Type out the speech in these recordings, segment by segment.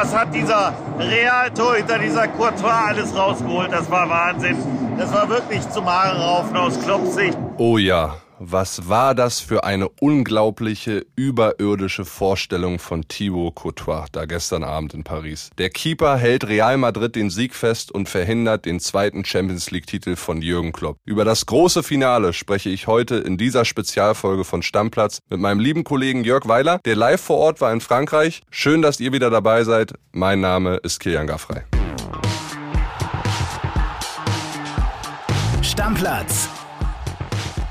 was hat dieser Realtor hinter dieser Courtois alles rausgeholt? Das war Wahnsinn. Das war wirklich zum Haare raufen aus Kloppsicht. Oh ja, was war das für eine unglaubliche, überirdische Vorstellung von Thibaut Courtois da gestern Abend in Paris. Der Keeper hält Real Madrid den Sieg fest und verhindert den zweiten Champions League-Titel von Jürgen Klopp. Über das große Finale spreche ich heute in dieser Spezialfolge von Stammplatz mit meinem lieben Kollegen Jörg Weiler, der live vor Ort war in Frankreich. Schön, dass ihr wieder dabei seid. Mein Name ist Kilian Gaffrey. Stammplatz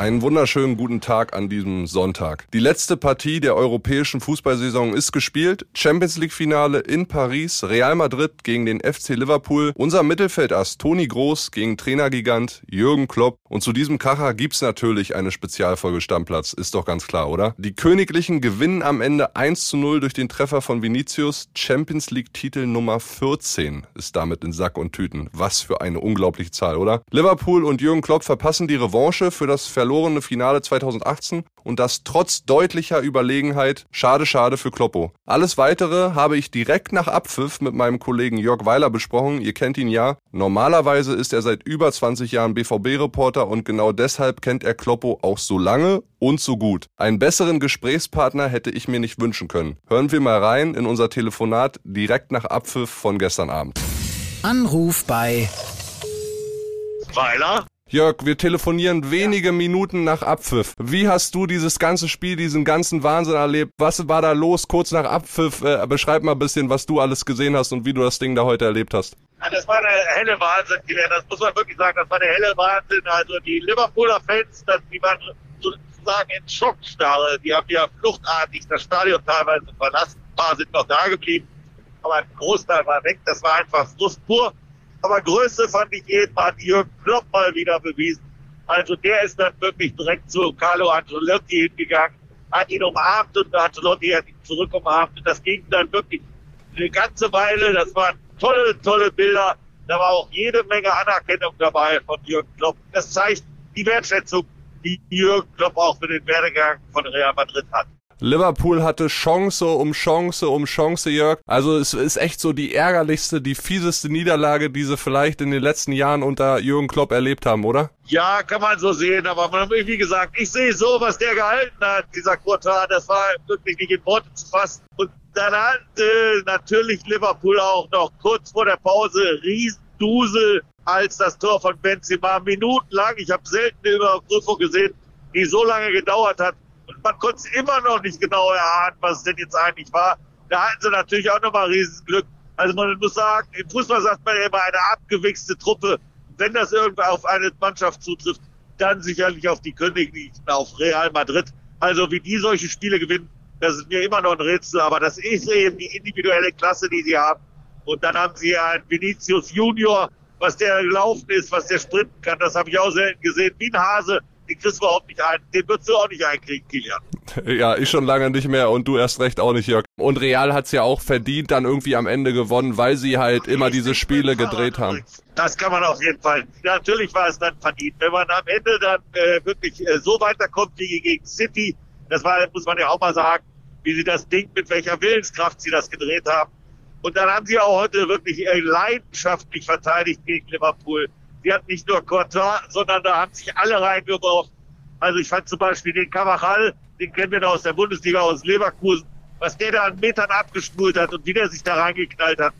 Einen wunderschönen guten Tag an diesem Sonntag. Die letzte Partie der europäischen Fußballsaison ist gespielt. Champions League Finale in Paris. Real Madrid gegen den FC Liverpool. Unser Mittelfeldass Toni Groß gegen Trainergigant Jürgen Klopp. Und zu diesem Kracher gibt's natürlich eine Spezialfolge Stammplatz. Ist doch ganz klar, oder? Die Königlichen gewinnen am Ende 1 zu 0 durch den Treffer von Vinicius. Champions League Titel Nummer 14 ist damit in Sack und Tüten. Was für eine unglaubliche Zahl, oder? Liverpool und Jürgen Klopp verpassen die Revanche für das Verlust verlorene Finale 2018 und das trotz deutlicher Überlegenheit. Schade, schade für Kloppo. Alles weitere habe ich direkt nach Abpfiff mit meinem Kollegen Jörg Weiler besprochen. Ihr kennt ihn ja. Normalerweise ist er seit über 20 Jahren BVB-Reporter und genau deshalb kennt er Kloppo auch so lange und so gut. Einen besseren Gesprächspartner hätte ich mir nicht wünschen können. Hören wir mal rein in unser Telefonat direkt nach Abpfiff von gestern Abend. Anruf bei Weiler? Jörg, wir telefonieren wenige Minuten nach Abpfiff. Wie hast du dieses ganze Spiel, diesen ganzen Wahnsinn erlebt? Was war da los kurz nach Abpfiff? Äh, beschreib mal ein bisschen, was du alles gesehen hast und wie du das Ding da heute erlebt hast. Das war der helle Wahnsinn, Das muss man wirklich sagen. Das war der helle Wahnsinn. Also die Liverpooler Fans, die waren sozusagen in Schockstarre. Die haben ja fluchtartig das Stadion teilweise verlassen. Ein paar sind noch da geblieben. Aber ein Großteil war weg. Das war einfach Frust pur. Aber Größe fand ich jedenfalls Jürgen Klopp mal wieder bewiesen. Also der ist dann wirklich direkt zu Carlo Ancelotti hingegangen, hat ihn umarmt und Ancelotti hat ihn zurück umarmt. Und das ging dann wirklich eine ganze Weile. Das waren tolle, tolle Bilder. Da war auch jede Menge Anerkennung dabei von Jürgen Klopp. Das zeigt die Wertschätzung, die Jürgen Klopp auch für den Werdegang von Real Madrid hat. Liverpool hatte Chance um Chance um Chance, Jörg. Also es ist echt so die ärgerlichste, die fieseste Niederlage, die sie vielleicht in den letzten Jahren unter Jürgen Klopp erlebt haben, oder? Ja, kann man so sehen, aber wie gesagt, ich sehe so, was der gehalten hat, dieser Quartal, das war wirklich nicht in Worte zu fassen. Und dann hat äh, natürlich Liverpool auch noch kurz vor der Pause Riesendusel als das Tor von Benzema minutenlang. Ich habe selten eine Überprüfung gesehen, die so lange gedauert hat man konnte es immer noch nicht genau erahnen, was es denn jetzt eigentlich war. Da hatten sie natürlich auch nochmal Riesenglück. Also man muss sagen, im Fußball sagt man ja immer eine abgewichste Truppe. Wenn das irgendwie auf eine Mannschaft zutrifft, dann sicherlich auf die Königlichen, auf Real Madrid. Also wie die solche Spiele gewinnen, das ist mir immer noch ein Rätsel, aber das ist eben die individuelle Klasse, die sie haben. Und dann haben sie einen Vinicius Junior, was der gelaufen ist, was der sprinten kann, das habe ich auch selten gesehen, wie ein Hase, den kriegst du überhaupt nicht ein. Den würdest du auch nicht einkriegen, Kilian. Ja, ich schon lange nicht mehr und du erst recht auch nicht, Jörg. Und Real hat's ja auch verdient dann irgendwie am Ende gewonnen, weil sie halt immer diese Spiele gedreht haben. Das kann man auf jeden Fall. Natürlich war es dann verdient. Wenn man am Ende dann äh, wirklich äh, so weiterkommt wie gegen City, das war, muss man ja auch mal sagen, wie sie das Ding, mit welcher Willenskraft sie das gedreht haben. Und dann haben sie auch heute wirklich äh, leidenschaftlich verteidigt gegen Liverpool. Sie hat nicht nur Courtois, sondern da haben sich alle reingeworfen. Also ich fand zum Beispiel den Cavachal, den kennen wir da aus der Bundesliga, aus Leverkusen, was der da an Metern abgespult hat und wie der sich da reingeknallt hat.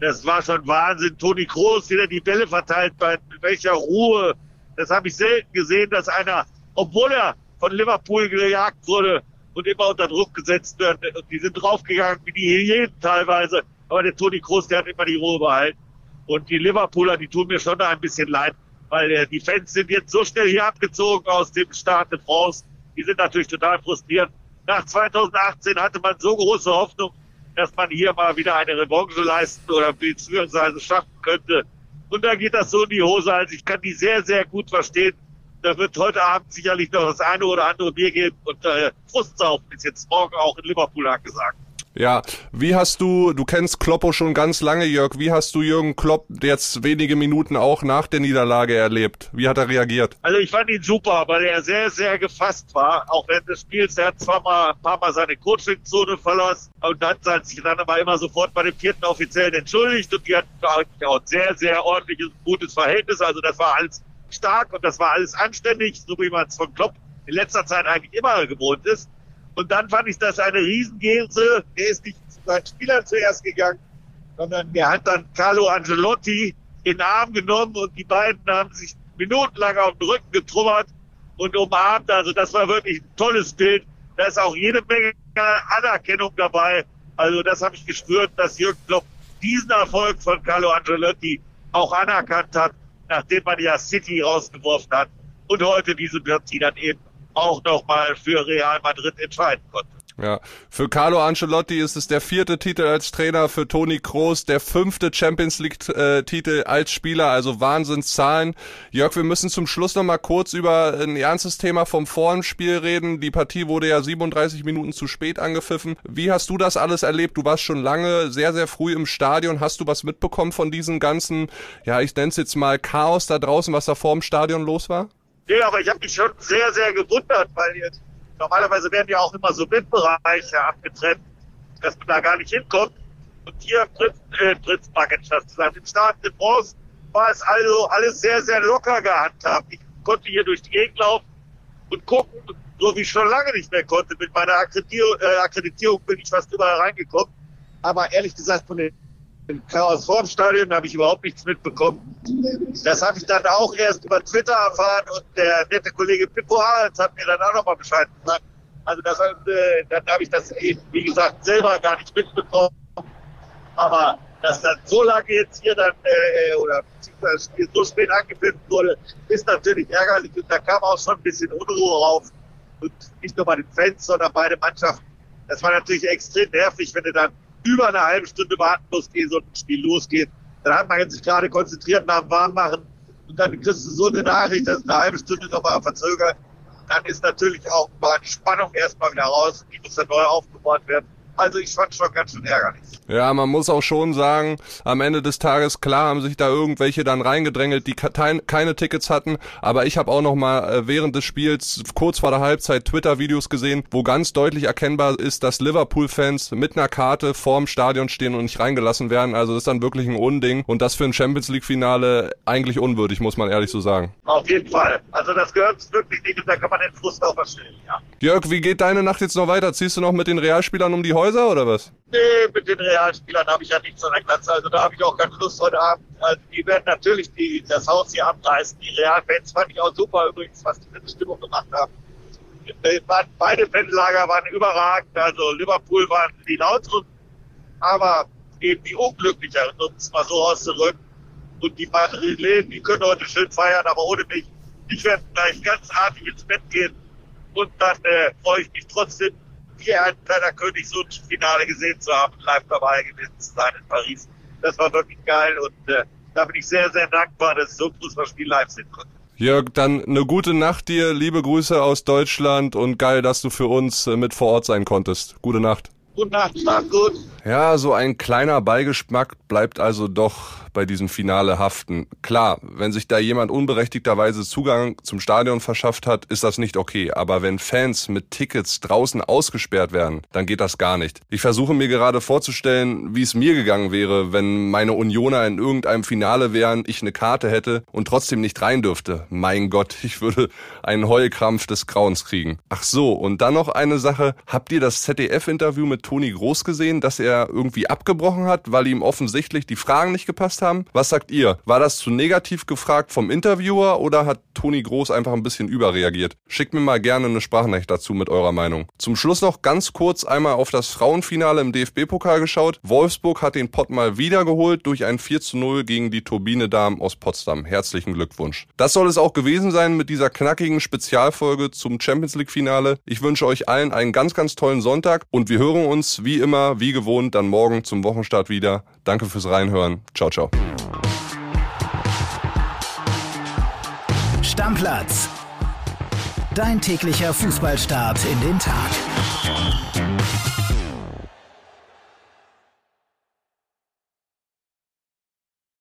Das war schon Wahnsinn. Toni Kroos, wie der die Bälle verteilt, bei welcher Ruhe. Das habe ich selten gesehen, dass einer, obwohl er von Liverpool gejagt wurde und immer unter Druck gesetzt wird, und die sind draufgegangen wie die Hyänen teilweise, aber der Toni Kroos, der hat immer die Ruhe behalten. Und die Liverpooler, die tun mir schon ein bisschen leid, weil äh, die Fans sind jetzt so schnell hier abgezogen aus dem Stade de France. Die sind natürlich total frustriert. Nach 2018 hatte man so große Hoffnung, dass man hier mal wieder eine Revanche leisten oder beziehungsweise schaffen könnte. Und da geht das so in die Hose. Also ich kann die sehr, sehr gut verstehen. Da wird heute Abend sicherlich noch das eine oder andere Bier geben und äh, Frustsaufen ist jetzt morgen auch in Liverpool angesagt. Ja, wie hast du, du kennst Kloppo schon ganz lange, Jörg, wie hast du Jürgen Klopp jetzt wenige Minuten auch nach der Niederlage erlebt? Wie hat er reagiert? Also ich fand ihn super, weil er sehr, sehr gefasst war, auch während des Spiels. Er hat zwar mal ein paar Mal seine Coaching-Zone verlassen und hat sich dann aber immer sofort bei dem vierten Offiziellen entschuldigt und die hatten auch ein sehr, sehr ordentliches, gutes Verhältnis. Also das war alles stark und das war alles anständig, so wie man es von Klopp in letzter Zeit eigentlich immer gewohnt ist. Und dann fand ich das eine Riesengelse. Der ist nicht zu seinen Spielern zuerst gegangen, sondern der hat dann Carlo Angelotti in den Arm genommen und die beiden haben sich minutenlang auf den Rücken getrummert und umarmt. Also das war wirklich ein tolles Bild. Da ist auch jede Menge Anerkennung dabei. Also das habe ich gespürt, dass Jürgen Klopp diesen Erfolg von Carlo Angelotti auch anerkannt hat, nachdem man ja City rausgeworfen hat und heute diese Partie dann eben auch nochmal für Real Madrid entscheiden konnte. Ja, für Carlo Ancelotti ist es der vierte Titel als Trainer, für Toni Kroos der fünfte Champions League-Titel als Spieler, also Wahnsinnszahlen. Jörg, wir müssen zum Schluss noch mal kurz über ein ernstes Thema vom Vorspiel reden. Die Partie wurde ja 37 Minuten zu spät angepfiffen. Wie hast du das alles erlebt? Du warst schon lange sehr, sehr früh im Stadion. Hast du was mitbekommen von diesem ganzen, ja, ich nenne es jetzt mal Chaos da draußen, was da vor dem Stadion los war? Nee, aber ich habe mich schon sehr, sehr gewundert, weil jetzt, normalerweise werden ja auch immer so Windbereiche abgetrennt, dass man da gar nicht hinkommt. Und hier äh, Prinz Buckingham gesagt, im Start in Bronze war es also alles sehr, sehr locker gehandhabt. Ich konnte hier durch die Gegend laufen und gucken, so wie ich schon lange nicht mehr konnte. Mit meiner Akkreditierung, äh, Akkreditierung bin ich fast überall reingekommen. Aber ehrlich gesagt, von den im Chaos vorm Stadion habe ich überhaupt nichts mitbekommen. Das habe ich dann auch erst über Twitter erfahren und der nette Kollege Pippo Harals hat mir dann auch nochmal Bescheid gesagt. Also das, äh, dann habe ich das eben, wie gesagt, selber gar nicht mitbekommen. Aber dass dann so lange jetzt hier dann, äh, oder das Spiel so spät angefilmt wurde, ist natürlich ärgerlich und da kam auch schon ein bisschen Unruhe rauf. Und nicht nur bei den Fans, sondern beide Mannschaften. Das war natürlich extrem nervig, wenn du dann über eine halbe Stunde warten muss, ehe so ein Spiel losgeht. Dann hat man sich gerade konzentriert nach dem Warmmachen und dann kriegst du so eine Nachricht, dass eine halbe Stunde nochmal verzögert. Dann ist natürlich auch mal die Spannung erstmal wieder raus. Die muss dann neu aufgebaut werden. Also ich fand schon ganz schön ärgerlich. Ja, man muss auch schon sagen, am Ende des Tages, klar haben sich da irgendwelche dann reingedrängelt, die keine Tickets hatten, aber ich habe auch noch mal äh, während des Spiels, kurz vor der Halbzeit, Twitter-Videos gesehen, wo ganz deutlich erkennbar ist, dass Liverpool-Fans mit einer Karte vorm Stadion stehen und nicht reingelassen werden. Also das ist dann wirklich ein Unding und das für ein Champions League-Finale eigentlich unwürdig, muss man ehrlich so sagen. Auf jeden Fall. Also das gehört wirklich nicht und da kann man den Frust auch verstehen, ja. Jörg, wie geht deine Nacht jetzt noch weiter? Ziehst du noch mit den Realspielern um die Häuser oder was? Nee, mit den Realspielern habe ich ja nichts an der Glatze. Also da habe ich auch keine Lust heute Abend. Also die werden natürlich die, das Haus hier abreißen. Die Realfans fand ich auch super übrigens, was die für eine Stimmung gemacht haben. Äh, beide Fanlager waren überragend. Also Liverpool waren die lauteren, aber eben die unglücklicheren, um es mal so auszudrücken. Und die Madrilen, die können heute schön feiern, aber ohne mich. Ich werde gleich ganz artig ins Bett gehen und dann äh, freue ich mich trotzdem hier ein kleiner König so ein Finale gesehen zu haben, live dabei gewesen zu sein in Paris. Das war wirklich geil und äh, da bin ich sehr, sehr dankbar, dass ich so ein Fußballspiel live sehen konnte. Jörg, dann eine gute Nacht dir, liebe Grüße aus Deutschland und geil, dass du für uns äh, mit vor Ort sein konntest. Gute Nacht. Gute Nacht, schlaf gut. Ja, so ein kleiner Beigeschmack bleibt also doch bei diesem Finale haften. Klar, wenn sich da jemand unberechtigterweise Zugang zum Stadion verschafft hat, ist das nicht okay. Aber wenn Fans mit Tickets draußen ausgesperrt werden, dann geht das gar nicht. Ich versuche mir gerade vorzustellen, wie es mir gegangen wäre, wenn meine Unioner in irgendeinem Finale wären, ich eine Karte hätte und trotzdem nicht rein dürfte. Mein Gott, ich würde einen Heulkrampf des Grauens kriegen. Ach so, und dann noch eine Sache. Habt ihr das ZDF-Interview mit Toni Groß gesehen, dass er irgendwie abgebrochen hat, weil ihm offensichtlich die Fragen nicht gepasst haben? Was sagt ihr? War das zu negativ gefragt vom Interviewer oder hat Toni Groß einfach ein bisschen überreagiert? Schickt mir mal gerne eine Sprachnachricht dazu mit eurer Meinung. Zum Schluss noch ganz kurz einmal auf das Frauenfinale im DFB-Pokal geschaut. Wolfsburg hat den Pott mal wiedergeholt durch ein 4 zu 0 gegen die Turbine Damen aus Potsdam. Herzlichen Glückwunsch. Das soll es auch gewesen sein mit dieser knackigen Spezialfolge zum Champions League Finale. Ich wünsche euch allen einen ganz, ganz tollen Sonntag und wir hören uns wie immer, wie gewohnt, dann morgen zum Wochenstart wieder. Danke fürs Reinhören. Ciao, ciao. Stammplatz. Dein täglicher Fußballstart in den Tag.